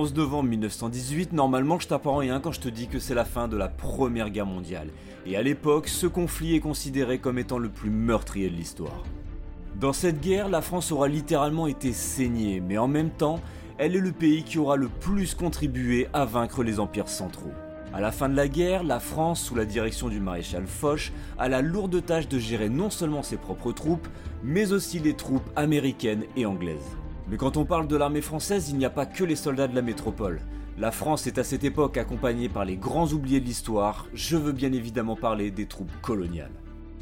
Le 11 novembre 1918, normalement je t'apprends rien quand je te dis que c'est la fin de la Première Guerre mondiale. Et à l'époque, ce conflit est considéré comme étant le plus meurtrier de l'histoire. Dans cette guerre, la France aura littéralement été saignée, mais en même temps, elle est le pays qui aura le plus contribué à vaincre les empires centraux. À la fin de la guerre, la France, sous la direction du maréchal Foch, a la lourde tâche de gérer non seulement ses propres troupes, mais aussi les troupes américaines et anglaises. Mais quand on parle de l'armée française, il n'y a pas que les soldats de la métropole. La France est à cette époque accompagnée par les grands oubliés de l'histoire, je veux bien évidemment parler des troupes coloniales.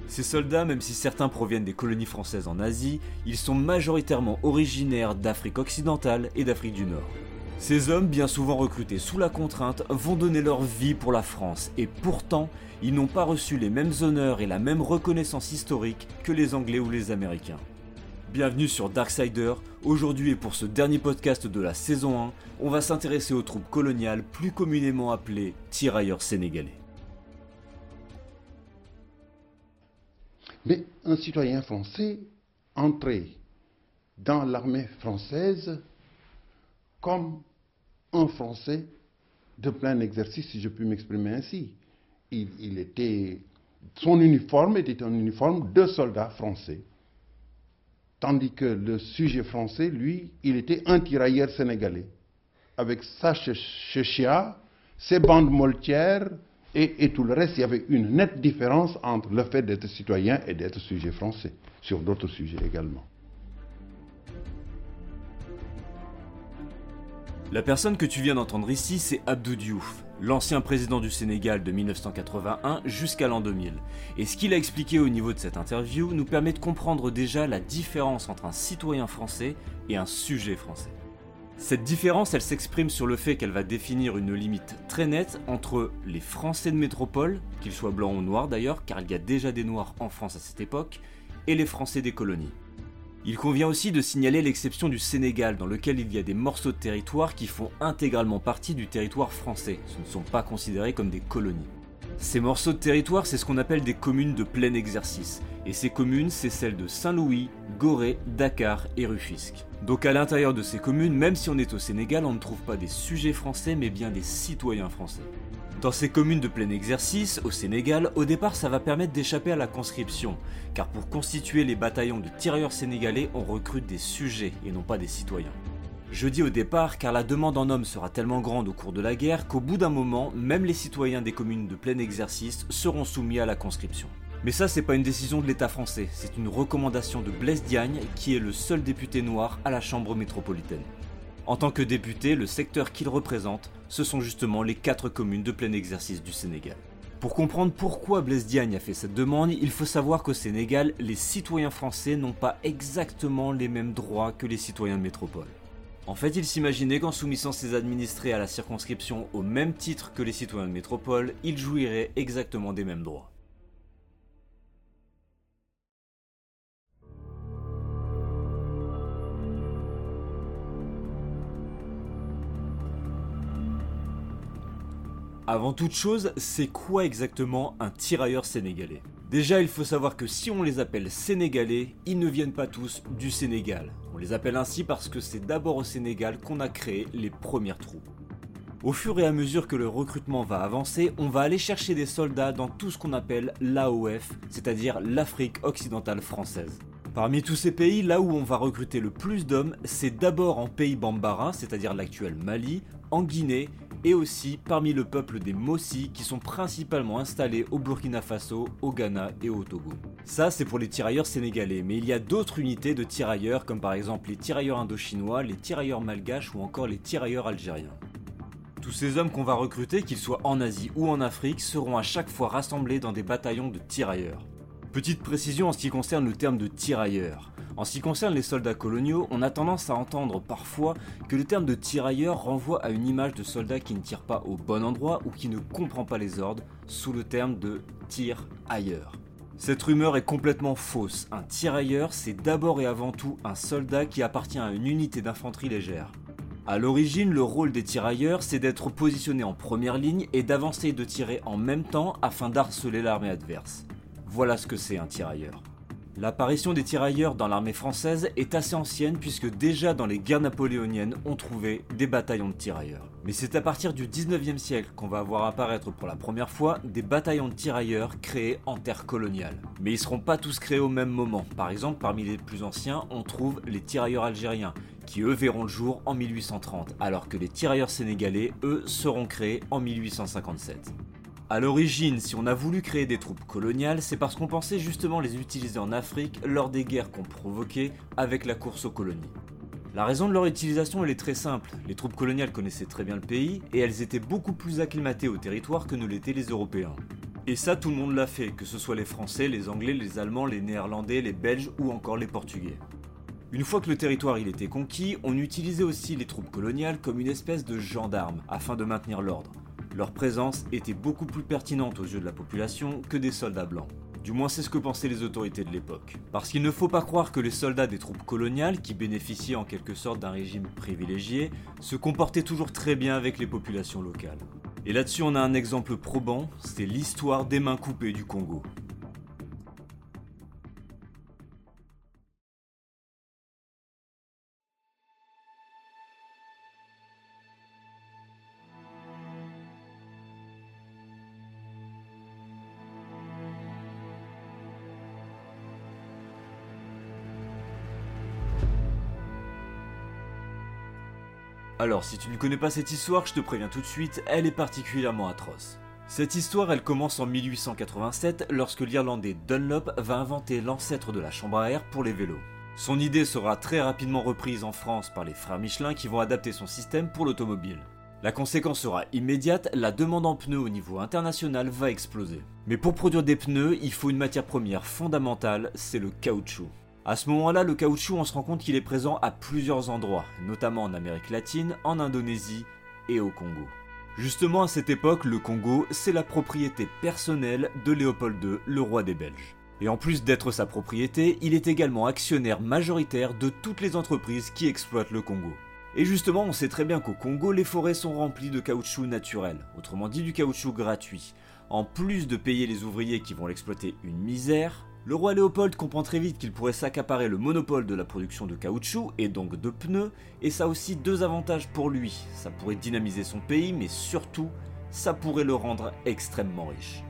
Ces soldats, même si certains proviennent des colonies françaises en Asie, ils sont majoritairement originaires d'Afrique occidentale et d'Afrique du Nord. Ces hommes, bien souvent recrutés sous la contrainte, vont donner leur vie pour la France, et pourtant, ils n'ont pas reçu les mêmes honneurs et la même reconnaissance historique que les Anglais ou les Américains. Bienvenue sur Darksider. Aujourd'hui et pour ce dernier podcast de la saison 1, on va s'intéresser aux troupes coloniales plus communément appelées tirailleurs sénégalais. Mais un citoyen français entrait dans l'armée française comme un Français de plein exercice, si je puis m'exprimer ainsi. Il, il était, son uniforme était un uniforme de soldat français Tandis que le sujet français, lui, il était un tirailleur sénégalais, avec sa chéchia, ses bandes moltières et, et, tout le reste. Il y avait une nette différence entre le fait d'être citoyen et d'être sujet français, sur d'autres sujets également. La personne que tu viens d'entendre ici, c'est Abdou Diouf, l'ancien président du Sénégal de 1981 jusqu'à l'an 2000. Et ce qu'il a expliqué au niveau de cette interview nous permet de comprendre déjà la différence entre un citoyen français et un sujet français. Cette différence, elle s'exprime sur le fait qu'elle va définir une limite très nette entre les Français de métropole, qu'ils soient blancs ou noirs d'ailleurs, car il y a déjà des noirs en France à cette époque, et les Français des colonies. Il convient aussi de signaler l'exception du Sénégal, dans lequel il y a des morceaux de territoire qui font intégralement partie du territoire français, ce ne sont pas considérés comme des colonies. Ces morceaux de territoire, c'est ce qu'on appelle des communes de plein exercice, et ces communes, c'est celles de Saint-Louis, Gorée, Dakar et Rufisque. Donc à l'intérieur de ces communes, même si on est au Sénégal, on ne trouve pas des sujets français, mais bien des citoyens français. Dans ces communes de plein exercice, au Sénégal, au départ ça va permettre d'échapper à la conscription, car pour constituer les bataillons de tirailleurs sénégalais, on recrute des sujets et non pas des citoyens. Je dis au départ car la demande en hommes sera tellement grande au cours de la guerre qu'au bout d'un moment, même les citoyens des communes de plein exercice seront soumis à la conscription. Mais ça, c'est pas une décision de l'État français, c'est une recommandation de Blaise Diagne, qui est le seul député noir à la Chambre métropolitaine. En tant que député, le secteur qu'il représente, ce sont justement les quatre communes de plein exercice du Sénégal. Pour comprendre pourquoi Blaise Diagne a fait cette demande, il faut savoir qu'au Sénégal, les citoyens français n'ont pas exactement les mêmes droits que les citoyens de métropole. En fait, il s'imaginait qu'en soumettant ses administrés à la circonscription au même titre que les citoyens de métropole, ils jouiraient exactement des mêmes droits. Avant toute chose, c'est quoi exactement un tirailleur sénégalais? Déjà, il faut savoir que si on les appelle sénégalais, ils ne viennent pas tous du Sénégal. On les appelle ainsi parce que c'est d'abord au Sénégal qu'on a créé les premières troupes. Au fur et à mesure que le recrutement va avancer, on va aller chercher des soldats dans tout ce qu'on appelle l'AOF, c'est-à-dire l'Afrique occidentale française. Parmi tous ces pays, là où on va recruter le plus d'hommes, c'est d'abord en pays bambara, c'est-à-dire l'actuel Mali, en Guinée et aussi parmi le peuple des Mossi qui sont principalement installés au Burkina Faso, au Ghana et au Togo. Ça c'est pour les tirailleurs sénégalais, mais il y a d'autres unités de tirailleurs comme par exemple les tirailleurs indochinois, les tirailleurs malgaches ou encore les tirailleurs algériens. Tous ces hommes qu'on va recruter, qu'ils soient en Asie ou en Afrique, seront à chaque fois rassemblés dans des bataillons de tirailleurs. Petite précision en ce qui concerne le terme de tirailleurs. En ce qui concerne les soldats coloniaux, on a tendance à entendre parfois que le terme de tirailleur renvoie à une image de soldat qui ne tire pas au bon endroit ou qui ne comprend pas les ordres, sous le terme de tir ailleurs. Cette rumeur est complètement fausse. Un tirailleur, c'est d'abord et avant tout un soldat qui appartient à une unité d'infanterie légère. A l'origine, le rôle des tirailleurs, c'est d'être positionné en première ligne et d'avancer et de tirer en même temps afin d'harceler l'armée adverse. Voilà ce que c'est un tirailleur. L'apparition des tirailleurs dans l'armée française est assez ancienne puisque déjà dans les guerres napoléoniennes on trouvait des bataillons de tirailleurs. Mais c'est à partir du 19e siècle qu'on va voir apparaître pour la première fois des bataillons de tirailleurs créés en terre coloniale. Mais ils seront pas tous créés au même moment. Par exemple, parmi les plus anciens, on trouve les tirailleurs algériens qui eux verront le jour en 1830, alors que les tirailleurs sénégalais, eux, seront créés en 1857. A l'origine, si on a voulu créer des troupes coloniales, c'est parce qu'on pensait justement les utiliser en Afrique lors des guerres qu'on provoquait avec la course aux colonies. La raison de leur utilisation elle est très simple, les troupes coloniales connaissaient très bien le pays et elles étaient beaucoup plus acclimatées au territoire que ne l'étaient les Européens. Et ça tout le monde l'a fait, que ce soit les Français, les Anglais, les Allemands, les Néerlandais, les Belges ou encore les Portugais. Une fois que le territoire était conquis, on utilisait aussi les troupes coloniales comme une espèce de gendarme afin de maintenir l'ordre. Leur présence était beaucoup plus pertinente aux yeux de la population que des soldats blancs. Du moins c'est ce que pensaient les autorités de l'époque. Parce qu'il ne faut pas croire que les soldats des troupes coloniales, qui bénéficiaient en quelque sorte d'un régime privilégié, se comportaient toujours très bien avec les populations locales. Et là-dessus on a un exemple probant, c'est l'histoire des mains coupées du Congo. Alors, si tu ne connais pas cette histoire, je te préviens tout de suite, elle est particulièrement atroce. Cette histoire, elle commence en 1887 lorsque l'Irlandais Dunlop va inventer l'ancêtre de la chambre à air pour les vélos. Son idée sera très rapidement reprise en France par les frères Michelin qui vont adapter son système pour l'automobile. La conséquence sera immédiate, la demande en pneus au niveau international va exploser. Mais pour produire des pneus, il faut une matière première fondamentale, c'est le caoutchouc. À ce moment-là, le caoutchouc, on se rend compte qu'il est présent à plusieurs endroits, notamment en Amérique latine, en Indonésie et au Congo. Justement, à cette époque, le Congo, c'est la propriété personnelle de Léopold II, le roi des Belges. Et en plus d'être sa propriété, il est également actionnaire majoritaire de toutes les entreprises qui exploitent le Congo. Et justement, on sait très bien qu'au Congo, les forêts sont remplies de caoutchouc naturel, autrement dit du caoutchouc gratuit. En plus de payer les ouvriers qui vont l'exploiter une misère, le roi Léopold comprend très vite qu'il pourrait s'accaparer le monopole de la production de caoutchouc et donc de pneus, et ça a aussi deux avantages pour lui. Ça pourrait dynamiser son pays, mais surtout, ça pourrait le rendre extrêmement riche.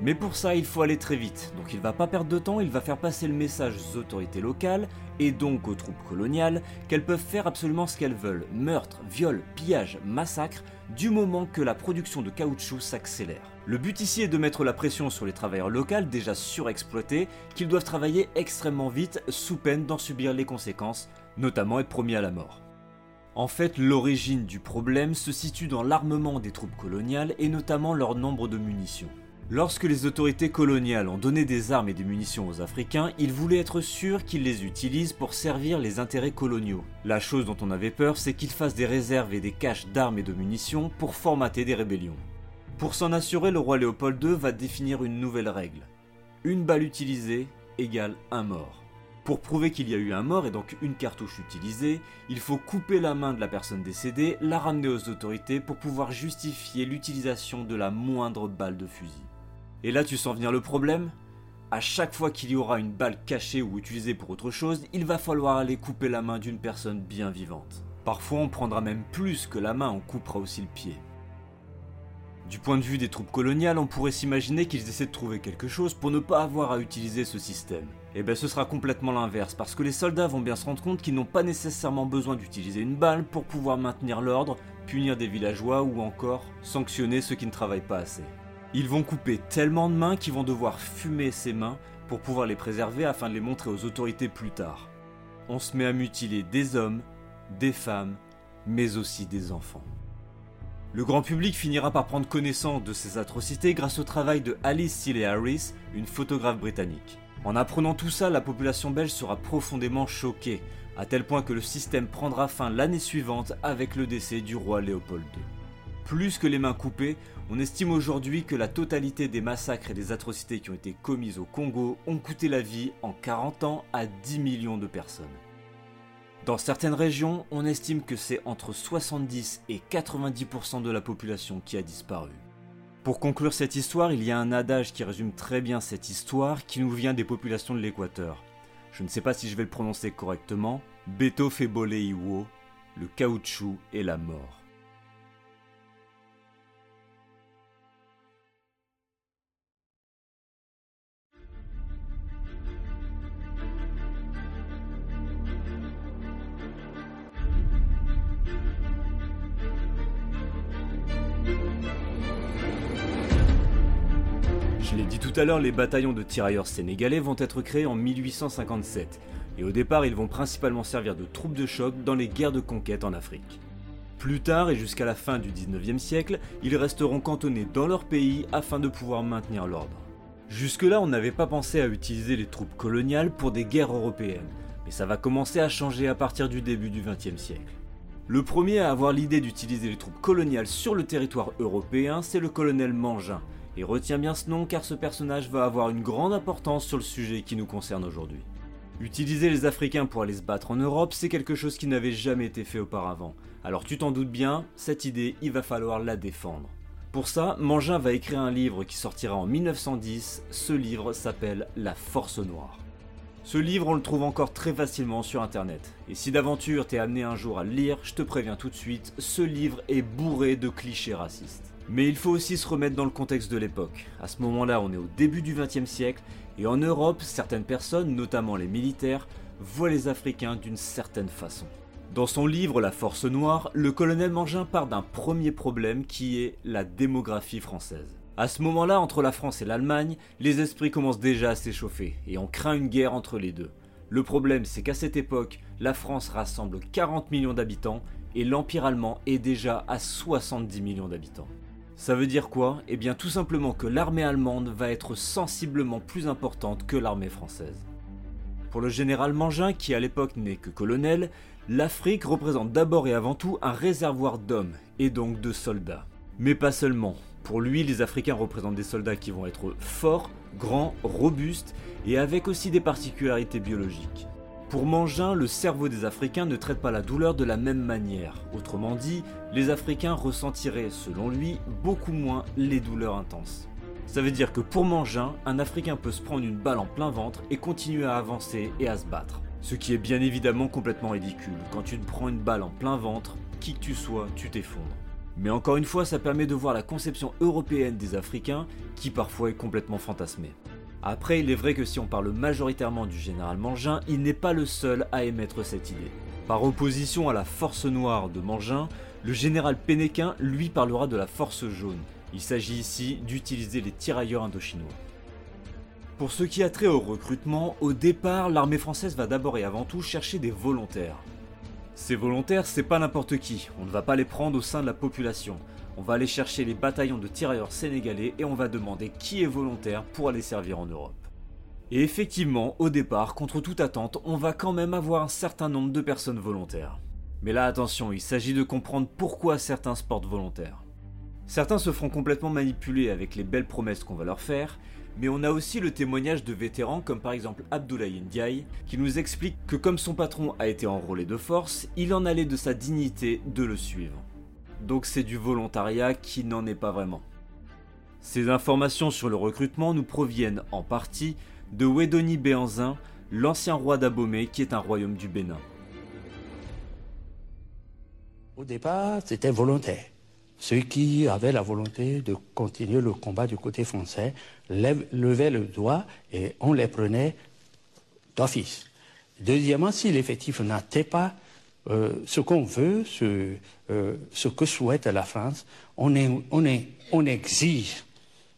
Mais pour ça, il faut aller très vite, donc il va pas perdre de temps, il va faire passer le message aux autorités locales, et donc aux troupes coloniales, qu'elles peuvent faire absolument ce qu'elles veulent, meurtre, viol, pillage, massacre, du moment que la production de caoutchouc s'accélère. Le but ici est de mettre la pression sur les travailleurs locaux déjà surexploités, qu'ils doivent travailler extrêmement vite sous peine d'en subir les conséquences, notamment être promis à la mort. En fait, l'origine du problème se situe dans l'armement des troupes coloniales et notamment leur nombre de munitions. Lorsque les autorités coloniales ont donné des armes et des munitions aux Africains, ils voulaient être sûrs qu'ils les utilisent pour servir les intérêts coloniaux. La chose dont on avait peur, c'est qu'ils fassent des réserves et des caches d'armes et de munitions pour formater des rébellions. Pour s'en assurer, le roi Léopold II va définir une nouvelle règle. Une balle utilisée égale un mort. Pour prouver qu'il y a eu un mort et donc une cartouche utilisée, il faut couper la main de la personne décédée, la ramener aux autorités pour pouvoir justifier l'utilisation de la moindre balle de fusil. Et là, tu sens venir le problème À chaque fois qu'il y aura une balle cachée ou utilisée pour autre chose, il va falloir aller couper la main d'une personne bien vivante. Parfois, on prendra même plus que la main, on coupera aussi le pied. Du point de vue des troupes coloniales, on pourrait s'imaginer qu'ils essaient de trouver quelque chose pour ne pas avoir à utiliser ce système. Et eh bien ce sera complètement l'inverse, parce que les soldats vont bien se rendre compte qu'ils n'ont pas nécessairement besoin d'utiliser une balle pour pouvoir maintenir l'ordre, punir des villageois ou encore sanctionner ceux qui ne travaillent pas assez. Ils vont couper tellement de mains qu'ils vont devoir fumer ces mains pour pouvoir les préserver afin de les montrer aux autorités plus tard. On se met à mutiler des hommes, des femmes, mais aussi des enfants. Le grand public finira par prendre connaissance de ces atrocités grâce au travail de Alice Seeley Harris, une photographe britannique. En apprenant tout ça, la population belge sera profondément choquée, à tel point que le système prendra fin l'année suivante avec le décès du roi Léopold II. Plus que les mains coupées, on estime aujourd'hui que la totalité des massacres et des atrocités qui ont été commises au Congo ont coûté la vie en 40 ans à 10 millions de personnes. Dans certaines régions, on estime que c'est entre 70 et 90% de la population qui a disparu. Pour conclure cette histoire, il y a un adage qui résume très bien cette histoire qui nous vient des populations de l'Équateur. Je ne sais pas si je vais le prononcer correctement. Beto Febole Iwo, le caoutchouc et la mort. Je l'ai dit tout à l'heure, les bataillons de tirailleurs sénégalais vont être créés en 1857, et au départ ils vont principalement servir de troupes de choc dans les guerres de conquête en Afrique. Plus tard et jusqu'à la fin du 19e siècle, ils resteront cantonnés dans leur pays afin de pouvoir maintenir l'ordre. Jusque-là, on n'avait pas pensé à utiliser les troupes coloniales pour des guerres européennes, mais ça va commencer à changer à partir du début du 20e siècle. Le premier à avoir l'idée d'utiliser les troupes coloniales sur le territoire européen, c'est le colonel Mangin, et retiens bien ce nom car ce personnage va avoir une grande importance sur le sujet qui nous concerne aujourd'hui. Utiliser les Africains pour aller se battre en Europe, c'est quelque chose qui n'avait jamais été fait auparavant. Alors tu t'en doutes bien, cette idée, il va falloir la défendre. Pour ça, Mangin va écrire un livre qui sortira en 1910. Ce livre s'appelle La Force Noire. Ce livre, on le trouve encore très facilement sur internet. Et si d'aventure t'es amené un jour à le lire, je te préviens tout de suite, ce livre est bourré de clichés racistes. Mais il faut aussi se remettre dans le contexte de l'époque. À ce moment-là, on est au début du XXe siècle, et en Europe, certaines personnes, notamment les militaires, voient les Africains d'une certaine façon. Dans son livre La Force Noire, le colonel Mangin part d'un premier problème qui est la démographie française. À ce moment-là, entre la France et l'Allemagne, les esprits commencent déjà à s'échauffer, et on craint une guerre entre les deux. Le problème, c'est qu'à cette époque, la France rassemble 40 millions d'habitants, et l'Empire allemand est déjà à 70 millions d'habitants. Ça veut dire quoi? Eh bien tout simplement que l'armée allemande va être sensiblement plus importante que l'armée française. Pour le général Mangin, qui à l'époque n'est que colonel, l'Afrique représente d'abord et avant tout un réservoir d'hommes, et donc de soldats. Mais pas seulement. Pour lui, les Africains représentent des soldats qui vont être forts, grands, robustes, et avec aussi des particularités biologiques. Pour Mangin, le cerveau des Africains ne traite pas la douleur de la même manière. Autrement dit, les Africains ressentiraient, selon lui, beaucoup moins les douleurs intenses. Ça veut dire que pour Mangin, un Africain peut se prendre une balle en plein ventre et continuer à avancer et à se battre. Ce qui est bien évidemment complètement ridicule. Quand tu te prends une balle en plein ventre, qui que tu sois, tu t'effondres. Mais encore une fois, ça permet de voir la conception européenne des Africains, qui parfois est complètement fantasmée. Après, il est vrai que si on parle majoritairement du général Mangin, il n'est pas le seul à émettre cette idée. Par opposition à la force noire de Mangin, le général Pénéquin lui parlera de la force jaune. Il s'agit ici d'utiliser les tirailleurs indochinois. Pour ce qui a trait au recrutement, au départ, l'armée française va d'abord et avant tout chercher des volontaires. Ces volontaires, c'est pas n'importe qui, on ne va pas les prendre au sein de la population. On va aller chercher les bataillons de tirailleurs sénégalais et on va demander qui est volontaire pour aller servir en Europe. Et effectivement, au départ, contre toute attente, on va quand même avoir un certain nombre de personnes volontaires. Mais là attention, il s'agit de comprendre pourquoi certains se portent volontaires. Certains se feront complètement manipuler avec les belles promesses qu'on va leur faire, mais on a aussi le témoignage de vétérans comme par exemple Abdoulaye Ndiaye, qui nous explique que comme son patron a été enrôlé de force, il en allait de sa dignité de le suivre donc c'est du volontariat qui n'en est pas vraiment. Ces informations sur le recrutement nous proviennent en partie de Wedoni Béanzin, l'ancien roi d'Abomey qui est un royaume du Bénin. Au départ, c'était volontaire. Ceux qui avaient la volonté de continuer le combat du côté français levaient le doigt et on les prenait d'office. Deuxièmement, si l'effectif n'était pas euh, ce qu'on veut, ce, euh, ce, que souhaite la France, on, on, exige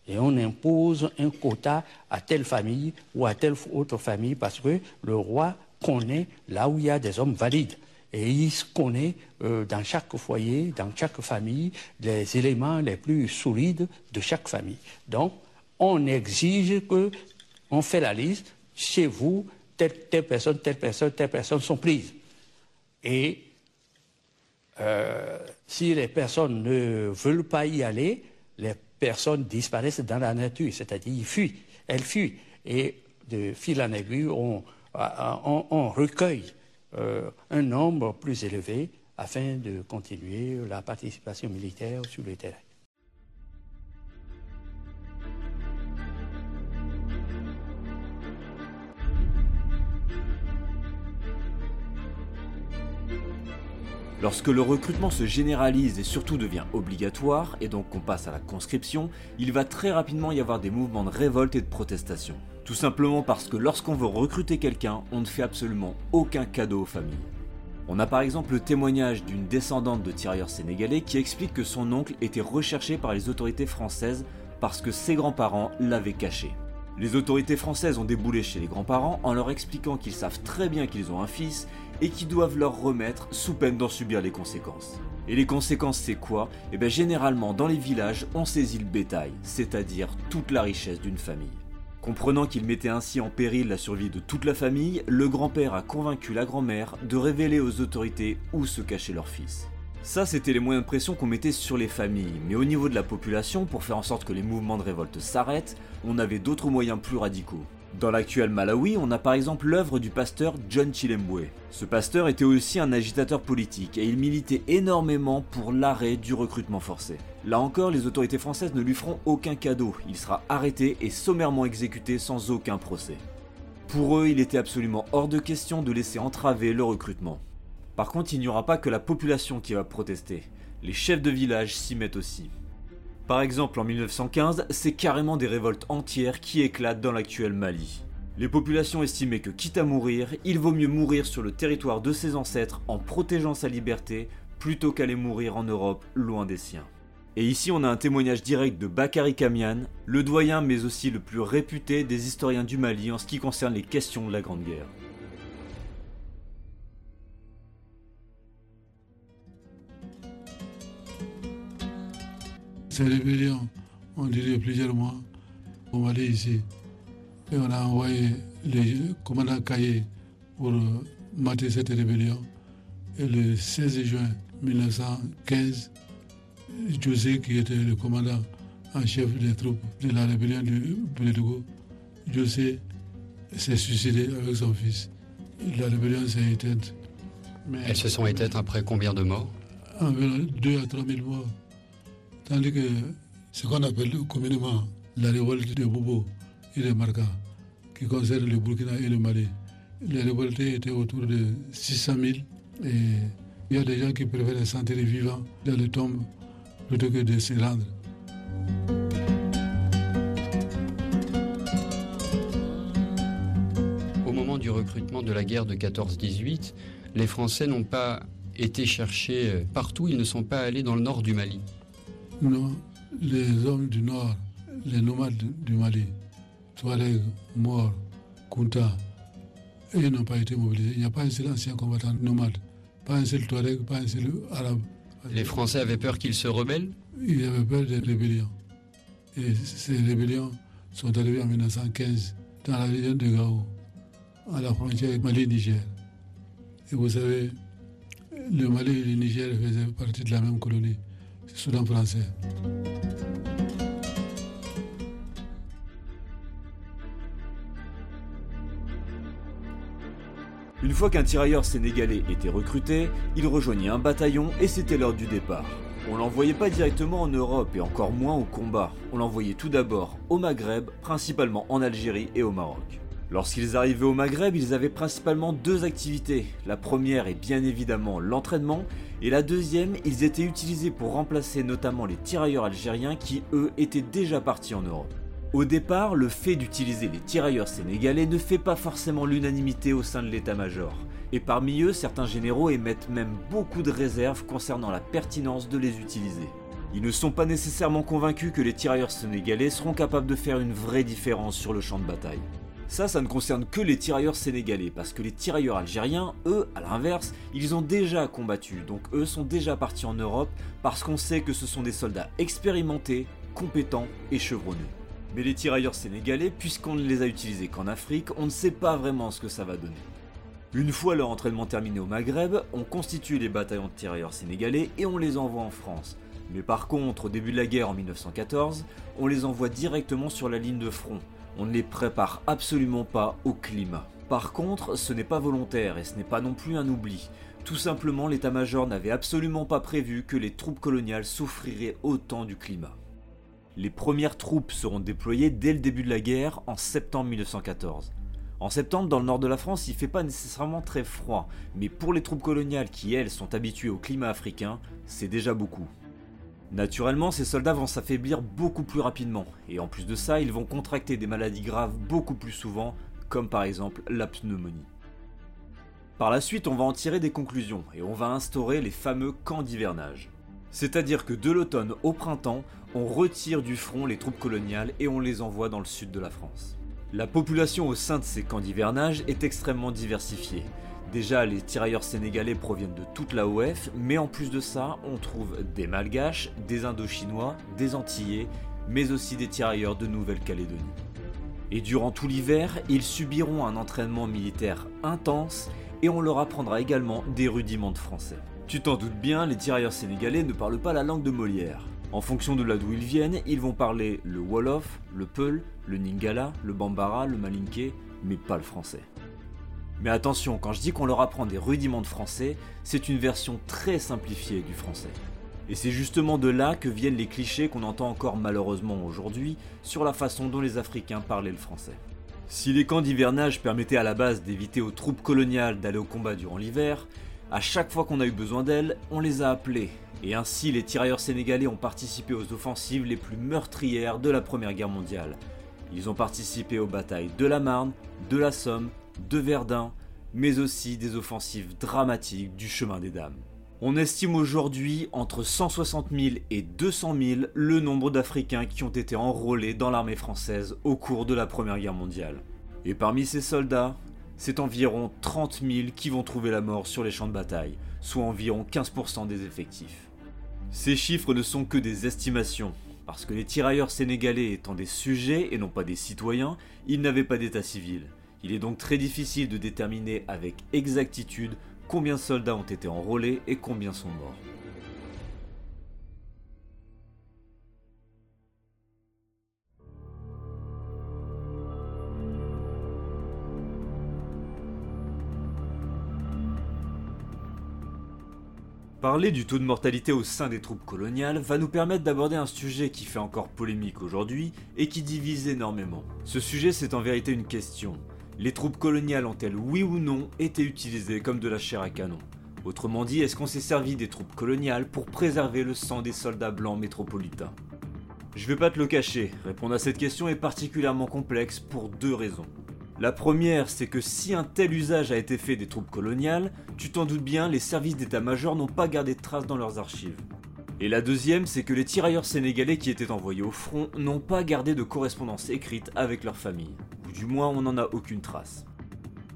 et on impose un quota à telle famille ou à telle autre famille parce que le roi connaît là où il y a des hommes valides. Et il connaît euh, dans chaque foyer, dans chaque famille, les éléments les plus solides de chaque famille. Donc, on exige que, on fait la liste, chez vous, telle, telle personne, telle personne, telle personne sont prises. Et euh, si les personnes ne veulent pas y aller, les personnes disparaissent dans la nature, c'est-à-dire ils fuient, elles fuient. Et de fil en aiguille, on, recueille euh, un nombre plus élevé afin de continuer la participation militaire sur le terrain. Lorsque le recrutement se généralise et surtout devient obligatoire, et donc qu'on passe à la conscription, il va très rapidement y avoir des mouvements de révolte et de protestation. Tout simplement parce que lorsqu'on veut recruter quelqu'un, on ne fait absolument aucun cadeau aux familles. On a par exemple le témoignage d'une descendante de tirailleurs sénégalais qui explique que son oncle était recherché par les autorités françaises parce que ses grands-parents l'avaient caché. Les autorités françaises ont déboulé chez les grands-parents en leur expliquant qu'ils savent très bien qu'ils ont un fils et qu'ils doivent leur remettre sous peine d'en subir les conséquences. Et les conséquences c'est quoi? Eh bien généralement dans les villages on saisit le bétail, c'est-à-dire toute la richesse d'une famille. Comprenant qu'il mettait ainsi en péril la survie de toute la famille, le grand-père a convaincu la grand-mère de révéler aux autorités où se cachait leur fils. Ça, c'était les moyens de pression qu'on mettait sur les familles, mais au niveau de la population, pour faire en sorte que les mouvements de révolte s'arrêtent, on avait d'autres moyens plus radicaux. Dans l'actuel Malawi, on a par exemple l'œuvre du pasteur John Chilembwe. Ce pasteur était aussi un agitateur politique et il militait énormément pour l'arrêt du recrutement forcé. Là encore, les autorités françaises ne lui feront aucun cadeau, il sera arrêté et sommairement exécuté sans aucun procès. Pour eux, il était absolument hors de question de laisser entraver le recrutement. Par contre, il n'y aura pas que la population qui va protester, les chefs de village s'y mettent aussi. Par exemple, en 1915, c'est carrément des révoltes entières qui éclatent dans l'actuel Mali. Les populations estimaient que quitte à mourir, il vaut mieux mourir sur le territoire de ses ancêtres en protégeant sa liberté plutôt qu'aller mourir en Europe loin des siens. Et ici on a un témoignage direct de Bakary Kamian, le doyen mais aussi le plus réputé des historiens du Mali en ce qui concerne les questions de la Grande Guerre. Ces rébellions ont duré plusieurs mois au Mali ici. Et on a envoyé les commandants Caillé pour mater cette rébellion. Et le 16 juin 1915, José, qui était le commandant en chef des troupes de la rébellion du Brédogo, José s'est suicidé avec son fils. La rébellion s'est éteinte. Mais Elles se sont éteintes après combien de morts? Environ 2 à 3 000 morts. Tandis que ce qu'on appelle communément la révolte de Bobo et de Marca, qui concerne le Burkina et le Mali, les révoltés étaient autour de 600 000 et il y a des gens qui préfèrent s'enterrer vivants dans les tombes plutôt que de se rendre. Au moment du recrutement de la guerre de 14-18, les Français n'ont pas été cherchés partout, ils ne sont pas allés dans le nord du Mali. Non, les hommes du Nord, les nomades du Mali, Touareg, Mor, Kunta, ils n'ont pas été mobilisés. Il n'y a pas un seul ancien combattant nomade, pas un seul Touareg, pas un seul Arabe. Les Français avaient peur qu'ils se rebellent? Ils avaient peur des rébellions. Et ces rébellions sont arrivées en 1915 dans la région de Gao, à la frontière Mali-Niger. Et vous savez, le Mali et le Niger faisaient partie de la même colonie. Une fois qu'un tirailleur sénégalais était recruté, il rejoignait un bataillon et c'était l'heure du départ. On l'envoyait pas directement en Europe et encore moins au combat, on l'envoyait tout d'abord au Maghreb, principalement en Algérie et au Maroc. Lorsqu'ils arrivaient au Maghreb, ils avaient principalement deux activités. La première est bien évidemment l'entraînement, et la deuxième, ils étaient utilisés pour remplacer notamment les tirailleurs algériens qui, eux, étaient déjà partis en Europe. Au départ, le fait d'utiliser les tirailleurs sénégalais ne fait pas forcément l'unanimité au sein de l'état-major, et parmi eux, certains généraux émettent même beaucoup de réserves concernant la pertinence de les utiliser. Ils ne sont pas nécessairement convaincus que les tirailleurs sénégalais seront capables de faire une vraie différence sur le champ de bataille. Ça, ça ne concerne que les tirailleurs sénégalais, parce que les tirailleurs algériens, eux, à l'inverse, ils ont déjà combattu, donc eux sont déjà partis en Europe, parce qu'on sait que ce sont des soldats expérimentés, compétents et chevronnés. Mais les tirailleurs sénégalais, puisqu'on ne les a utilisés qu'en Afrique, on ne sait pas vraiment ce que ça va donner. Une fois leur entraînement terminé au Maghreb, on constitue les bataillons de tirailleurs sénégalais et on les envoie en France. Mais par contre, au début de la guerre en 1914, on les envoie directement sur la ligne de front, on ne les prépare absolument pas au climat. Par contre, ce n'est pas volontaire et ce n'est pas non plus un oubli. Tout simplement, l'état-major n'avait absolument pas prévu que les troupes coloniales souffriraient autant du climat. Les premières troupes seront déployées dès le début de la guerre en septembre 1914. En septembre, dans le nord de la France, il fait pas nécessairement très froid, mais pour les troupes coloniales qui, elles, sont habituées au climat africain, c'est déjà beaucoup. Naturellement, ces soldats vont s'affaiblir beaucoup plus rapidement, et en plus de ça, ils vont contracter des maladies graves beaucoup plus souvent, comme par exemple la pneumonie. Par la suite, on va en tirer des conclusions, et on va instaurer les fameux camps d'hivernage. C'est-à-dire que de l'automne au printemps, on retire du front les troupes coloniales et on les envoie dans le sud de la France. La population au sein de ces camps d'hivernage est extrêmement diversifiée. Déjà, les tirailleurs sénégalais proviennent de toute la OF, mais en plus de ça, on trouve des Malgaches, des Indochinois, des Antillais, mais aussi des tirailleurs de Nouvelle-Calédonie. Et durant tout l'hiver, ils subiront un entraînement militaire intense et on leur apprendra également des rudiments de français. Tu t'en doutes bien, les tirailleurs sénégalais ne parlent pas la langue de Molière. En fonction de là d'où ils viennent, ils vont parler le Wolof, le Peul, le Ningala, le Bambara, le Malinké, mais pas le français. Mais attention, quand je dis qu'on leur apprend des rudiments de français, c'est une version très simplifiée du français. Et c'est justement de là que viennent les clichés qu'on entend encore malheureusement aujourd'hui sur la façon dont les Africains parlaient le français. Si les camps d'hivernage permettaient à la base d'éviter aux troupes coloniales d'aller au combat durant l'hiver, à chaque fois qu'on a eu besoin d'elles, on les a appelées et ainsi, les tirailleurs sénégalais ont participé aux offensives les plus meurtrières de la Première Guerre mondiale. Ils ont participé aux batailles de la Marne, de la Somme, de Verdun, mais aussi des offensives dramatiques du chemin des dames. On estime aujourd'hui entre 160 000 et 200 000 le nombre d'Africains qui ont été enrôlés dans l'armée française au cours de la Première Guerre mondiale. Et parmi ces soldats, c'est environ 30 000 qui vont trouver la mort sur les champs de bataille, soit environ 15% des effectifs. Ces chiffres ne sont que des estimations, parce que les tirailleurs sénégalais étant des sujets et non pas des citoyens, ils n'avaient pas d'état civil. Il est donc très difficile de déterminer avec exactitude combien de soldats ont été enrôlés et combien sont morts. Parler du taux de mortalité au sein des troupes coloniales va nous permettre d'aborder un sujet qui fait encore polémique aujourd'hui et qui divise énormément. Ce sujet c'est en vérité une question. Les troupes coloniales ont-elles oui ou non été utilisées comme de la chair à canon? Autrement dit, est-ce qu'on s'est servi des troupes coloniales pour préserver le sang des soldats blancs métropolitains? Je vais pas te le cacher, répondre à cette question est particulièrement complexe pour deux raisons. La première, c'est que si un tel usage a été fait des troupes coloniales, tu t'en doutes bien, les services d'état-major n'ont pas gardé de traces dans leurs archives. Et la deuxième, c'est que les tirailleurs sénégalais qui étaient envoyés au front n'ont pas gardé de correspondance écrite avec leur famille, du moins on n'en a aucune trace.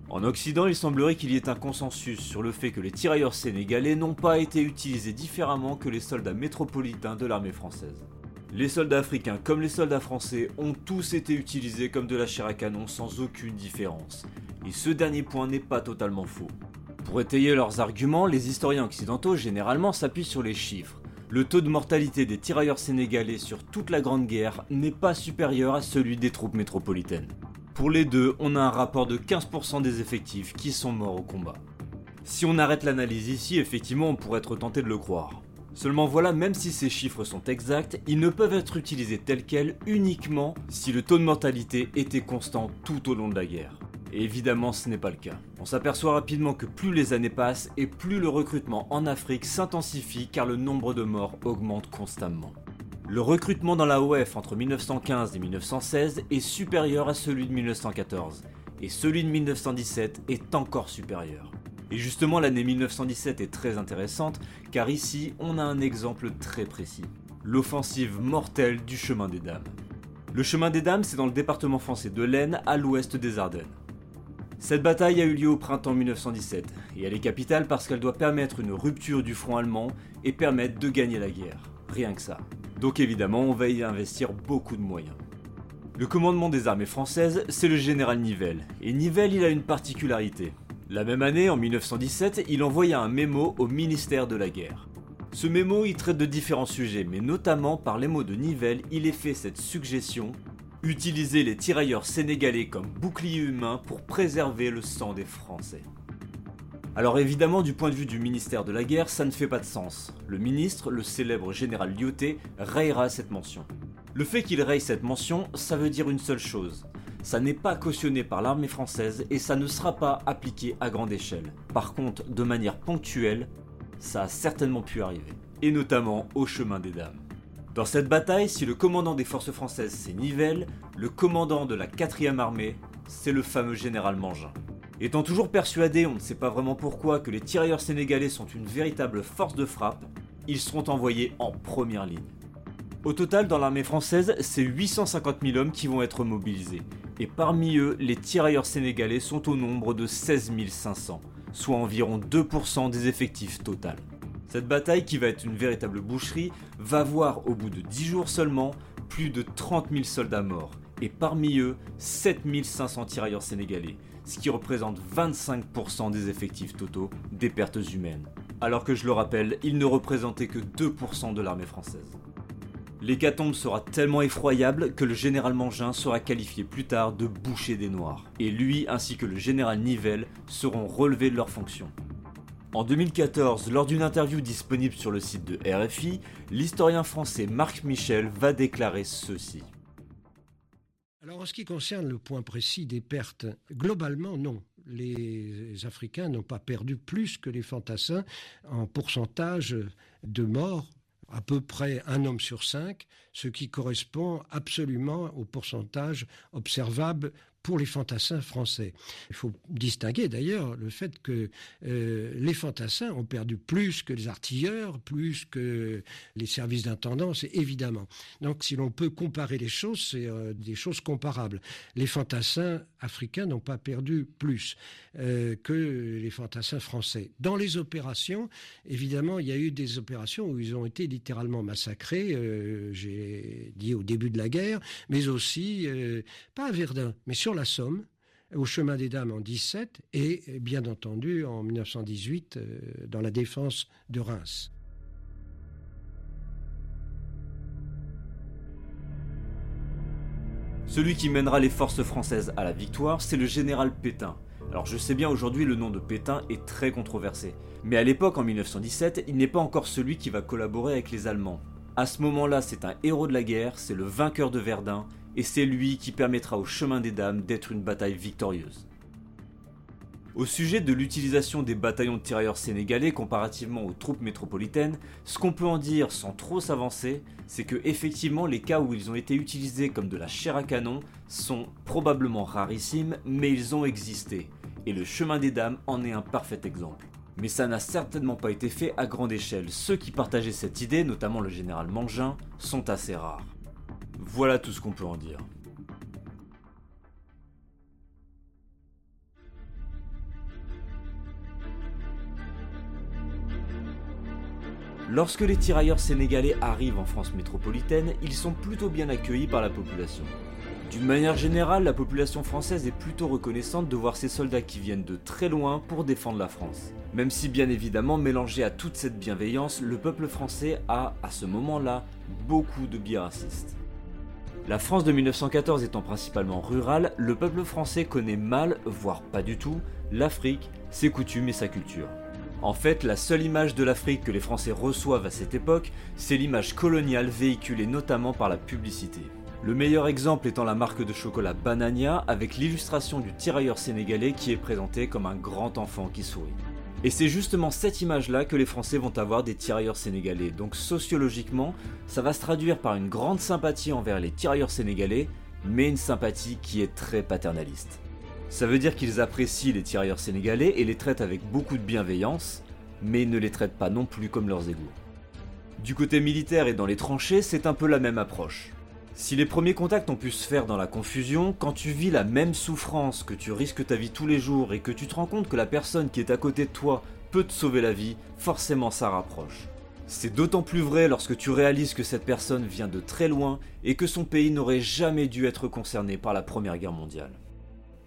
En Occident, il semblerait qu'il y ait un consensus sur le fait que les tirailleurs sénégalais n'ont pas été utilisés différemment que les soldats métropolitains de l'armée française. Les soldats africains comme les soldats français ont tous été utilisés comme de la chair à canon sans aucune différence. Et ce dernier point n'est pas totalement faux. Pour étayer leurs arguments, les historiens occidentaux généralement s'appuient sur les chiffres. Le taux de mortalité des tirailleurs sénégalais sur toute la Grande Guerre n'est pas supérieur à celui des troupes métropolitaines. Pour les deux, on a un rapport de 15% des effectifs qui sont morts au combat. Si on arrête l'analyse ici, effectivement on pourrait être tenté de le croire. Seulement voilà, même si ces chiffres sont exacts, ils ne peuvent être utilisés tels quels uniquement si le taux de mortalité était constant tout au long de la guerre. Et évidemment, ce n'est pas le cas. On s'aperçoit rapidement que plus les années passent et plus le recrutement en Afrique s'intensifie car le nombre de morts augmente constamment. Le recrutement dans la OF entre 1915 et 1916 est supérieur à celui de 1914, et celui de 1917 est encore supérieur. Et justement, l'année 1917 est très intéressante, car ici, on a un exemple très précis. L'offensive mortelle du chemin des dames. Le chemin des dames, c'est dans le département français de l'Aisne, à l'ouest des Ardennes. Cette bataille a eu lieu au printemps 1917, et elle est capitale parce qu'elle doit permettre une rupture du front allemand et permettre de gagner la guerre. Rien que ça. Donc évidemment, on va y investir beaucoup de moyens. Le commandement des armées françaises, c'est le général Nivelle. Et Nivelle, il a une particularité. La même année, en 1917, il envoya un mémo au ministère de la Guerre. Ce mémo, il traite de différents sujets, mais notamment par les mots de Nivelle, il est fait cette suggestion utiliser les tirailleurs sénégalais comme bouclier humain pour préserver le sang des Français. Alors évidemment, du point de vue du ministère de la Guerre, ça ne fait pas de sens. Le ministre, le célèbre général Lyoté, rayera cette mention. Le fait qu'il raye cette mention, ça veut dire une seule chose, ça n'est pas cautionné par l'armée française et ça ne sera pas appliqué à grande échelle. Par contre, de manière ponctuelle, ça a certainement pu arriver. Et notamment au chemin des dames. Dans cette bataille, si le commandant des forces françaises c'est Nivelle, le commandant de la 4ème armée, c'est le fameux général Mangin. Étant toujours persuadé, on ne sait pas vraiment pourquoi, que les tirailleurs sénégalais sont une véritable force de frappe, ils seront envoyés en première ligne. Au total, dans l'armée française, c'est 850 000 hommes qui vont être mobilisés. Et parmi eux, les tirailleurs sénégalais sont au nombre de 16 500, soit environ 2% des effectifs total. Cette bataille, qui va être une véritable boucherie, va voir au bout de 10 jours seulement plus de 30 000 soldats morts, et parmi eux 7 500 tirailleurs sénégalais, ce qui représente 25% des effectifs totaux des pertes humaines. Alors que je le rappelle, ils ne représentaient que 2% de l'armée française. L'hécatombe sera tellement effroyable que le général Mangin sera qualifié plus tard de boucher des Noirs, et lui ainsi que le général Nivelle seront relevés de leurs fonctions. En 2014, lors d'une interview disponible sur le site de RFI, l'historien français Marc Michel va déclarer ceci. Alors en ce qui concerne le point précis des pertes, globalement non. Les Africains n'ont pas perdu plus que les fantassins en pourcentage de morts à peu près un homme sur cinq, ce qui correspond absolument au pourcentage observable pour les fantassins français. Il faut distinguer d'ailleurs le fait que euh, les fantassins ont perdu plus que les artilleurs, plus que les services d'intendance, évidemment. Donc si l'on peut comparer les choses, c'est euh, des choses comparables. Les fantassins africains n'ont pas perdu plus euh, que les fantassins français. Dans les opérations, évidemment, il y a eu des opérations où ils ont été littéralement massacrés, j'ai dit au début de la guerre, mais aussi, pas à Verdun, mais sur la Somme, au chemin des Dames en 17 et bien entendu en 1918 euh, dans la défense de Reims. Celui qui mènera les forces françaises à la victoire, c'est le général Pétain. Alors je sais bien aujourd'hui le nom de Pétain est très controversé, mais à l'époque en 1917, il n'est pas encore celui qui va collaborer avec les Allemands. À ce moment-là, c'est un héros de la guerre, c'est le vainqueur de Verdun, et c'est lui qui permettra au chemin des dames d'être une bataille victorieuse. Au sujet de l'utilisation des bataillons de tirailleurs sénégalais comparativement aux troupes métropolitaines, ce qu'on peut en dire sans trop s'avancer, c'est que effectivement les cas où ils ont été utilisés comme de la chair à canon sont probablement rarissimes, mais ils ont existé, et le chemin des dames en est un parfait exemple. Mais ça n'a certainement pas été fait à grande échelle. Ceux qui partageaient cette idée, notamment le général Mangin, sont assez rares. Voilà tout ce qu'on peut en dire. Lorsque les tirailleurs sénégalais arrivent en France métropolitaine, ils sont plutôt bien accueillis par la population. D'une manière générale, la population française est plutôt reconnaissante de voir ces soldats qui viennent de très loin pour défendre la France. Même si bien évidemment, mélangé à toute cette bienveillance, le peuple français a, à ce moment-là, beaucoup de biais racistes. La France de 1914 étant principalement rurale, le peuple français connaît mal, voire pas du tout, l'Afrique, ses coutumes et sa culture. En fait, la seule image de l'Afrique que les Français reçoivent à cette époque, c'est l'image coloniale véhiculée notamment par la publicité. Le meilleur exemple étant la marque de chocolat Banania avec l'illustration du tirailleur sénégalais qui est présenté comme un grand enfant qui sourit. Et c'est justement cette image-là que les Français vont avoir des tirailleurs sénégalais. Donc sociologiquement, ça va se traduire par une grande sympathie envers les tirailleurs sénégalais, mais une sympathie qui est très paternaliste. Ça veut dire qu'ils apprécient les tirailleurs sénégalais et les traitent avec beaucoup de bienveillance, mais ne les traitent pas non plus comme leurs égaux. Du côté militaire et dans les tranchées, c'est un peu la même approche. Si les premiers contacts ont pu se faire dans la confusion, quand tu vis la même souffrance, que tu risques ta vie tous les jours et que tu te rends compte que la personne qui est à côté de toi peut te sauver la vie, forcément ça rapproche. C'est d'autant plus vrai lorsque tu réalises que cette personne vient de très loin et que son pays n'aurait jamais dû être concerné par la Première Guerre mondiale.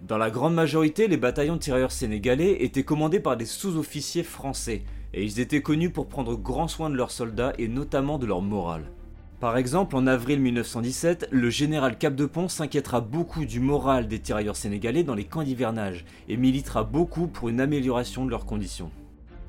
Dans la grande majorité, les bataillons de tirailleurs sénégalais étaient commandés par des sous-officiers français, et ils étaient connus pour prendre grand soin de leurs soldats et notamment de leur morale. Par exemple, en avril 1917, le général Capdepont s'inquiétera beaucoup du moral des tirailleurs sénégalais dans les camps d'hivernage et militera beaucoup pour une amélioration de leurs conditions.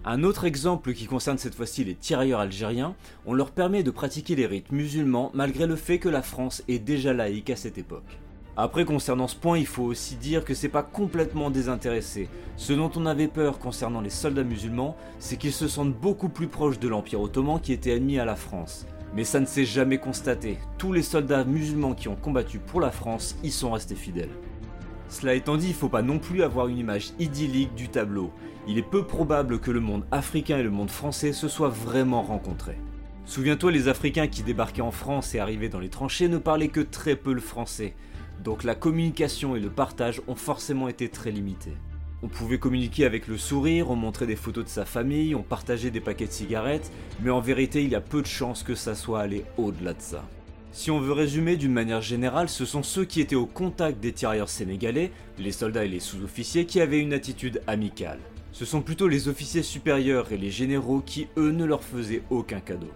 Un autre exemple qui concerne cette fois-ci les tirailleurs algériens, on leur permet de pratiquer les rites musulmans malgré le fait que la France est déjà laïque à cette époque. Après, concernant ce point, il faut aussi dire que c'est pas complètement désintéressé. Ce dont on avait peur concernant les soldats musulmans, c'est qu'ils se sentent beaucoup plus proches de l'Empire ottoman qui était admis à la France. Mais ça ne s'est jamais constaté. Tous les soldats musulmans qui ont combattu pour la France y sont restés fidèles. Cela étant dit, il ne faut pas non plus avoir une image idyllique du tableau. Il est peu probable que le monde africain et le monde français se soient vraiment rencontrés. Souviens-toi, les Africains qui débarquaient en France et arrivaient dans les tranchées ne parlaient que très peu le français, donc la communication et le partage ont forcément été très limités. On pouvait communiquer avec le sourire, on montrait des photos de sa famille, on partageait des paquets de cigarettes, mais en vérité il y a peu de chances que ça soit allé au-delà de ça. Si on veut résumer d'une manière générale, ce sont ceux qui étaient au contact des tirailleurs sénégalais, les soldats et les sous-officiers, qui avaient une attitude amicale. Ce sont plutôt les officiers supérieurs et les généraux qui, eux, ne leur faisaient aucun cadeau.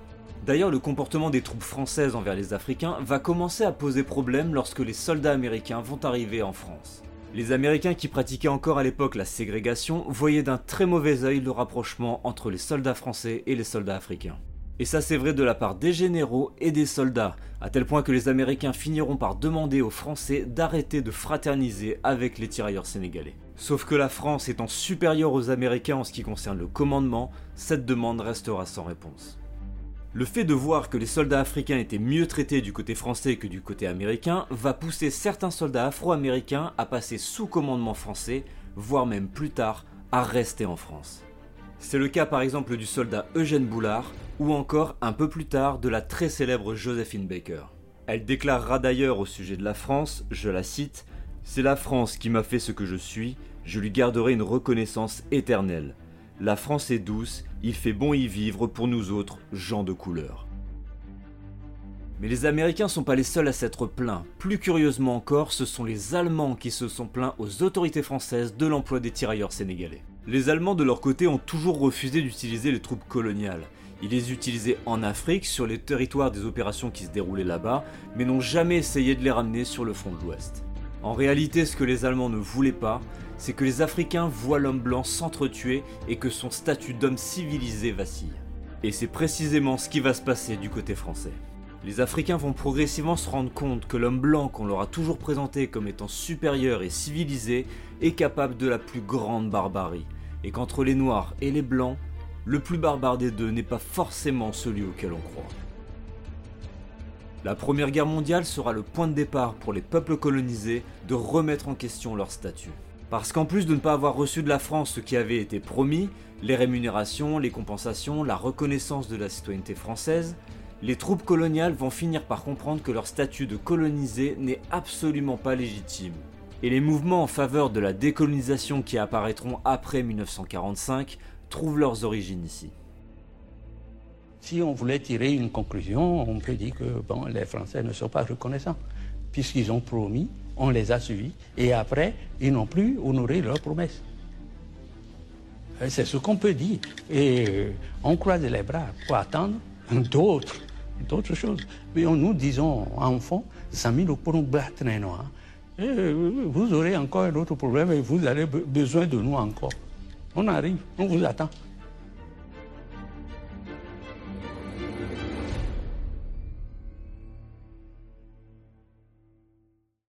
D'ailleurs, le comportement des troupes françaises envers les Africains va commencer à poser problème lorsque les soldats américains vont arriver en France. Les Américains qui pratiquaient encore à l'époque la ségrégation voyaient d'un très mauvais œil le rapprochement entre les soldats français et les soldats africains. Et ça c'est vrai de la part des généraux et des soldats, à tel point que les Américains finiront par demander aux Français d'arrêter de fraterniser avec les tirailleurs sénégalais. Sauf que la France étant supérieure aux Américains en ce qui concerne le commandement, cette demande restera sans réponse. Le fait de voir que les soldats africains étaient mieux traités du côté français que du côté américain va pousser certains soldats afro-américains à passer sous commandement français, voire même plus tard à rester en France. C'est le cas par exemple du soldat Eugène Boulard, ou encore un peu plus tard de la très célèbre Josephine Baker. Elle déclarera d'ailleurs au sujet de la France, je la cite, C'est la France qui m'a fait ce que je suis, je lui garderai une reconnaissance éternelle. La France est douce, il fait bon y vivre pour nous autres, gens de couleur. Mais les Américains sont pas les seuls à s'être plaints. Plus curieusement encore, ce sont les Allemands qui se sont plaints aux autorités françaises de l'emploi des tirailleurs sénégalais. Les Allemands de leur côté ont toujours refusé d'utiliser les troupes coloniales. Ils les utilisaient en Afrique, sur les territoires des opérations qui se déroulaient là-bas, mais n'ont jamais essayé de les ramener sur le front de l'Ouest. En réalité, ce que les Allemands ne voulaient pas, c'est que les Africains voient l'homme blanc s'entretuer et que son statut d'homme civilisé vacille. Et c'est précisément ce qui va se passer du côté français. Les Africains vont progressivement se rendre compte que l'homme blanc qu'on leur a toujours présenté comme étant supérieur et civilisé est capable de la plus grande barbarie, et qu'entre les Noirs et les Blancs, le plus barbare des deux n'est pas forcément celui auquel on croit. La Première Guerre mondiale sera le point de départ pour les peuples colonisés de remettre en question leur statut. Parce qu'en plus de ne pas avoir reçu de la France ce qui avait été promis, les rémunérations, les compensations, la reconnaissance de la citoyenneté française, les troupes coloniales vont finir par comprendre que leur statut de colonisé n'est absolument pas légitime. Et les mouvements en faveur de la décolonisation qui apparaîtront après 1945 trouvent leurs origines ici. Si on voulait tirer une conclusion, on peut dire que les Français ne sont pas reconnaissants, puisqu'ils ont promis, on les a suivis, et après, ils n'ont plus honoré leurs promesses. C'est ce qu'on peut dire. Et euh, on croise les bras pour attendre d'autres, d'autres choses. Mais nous disons, enfants, Sami vous aurez encore un autre problème et vous avez besoin de nous encore. On arrive, on vous attend.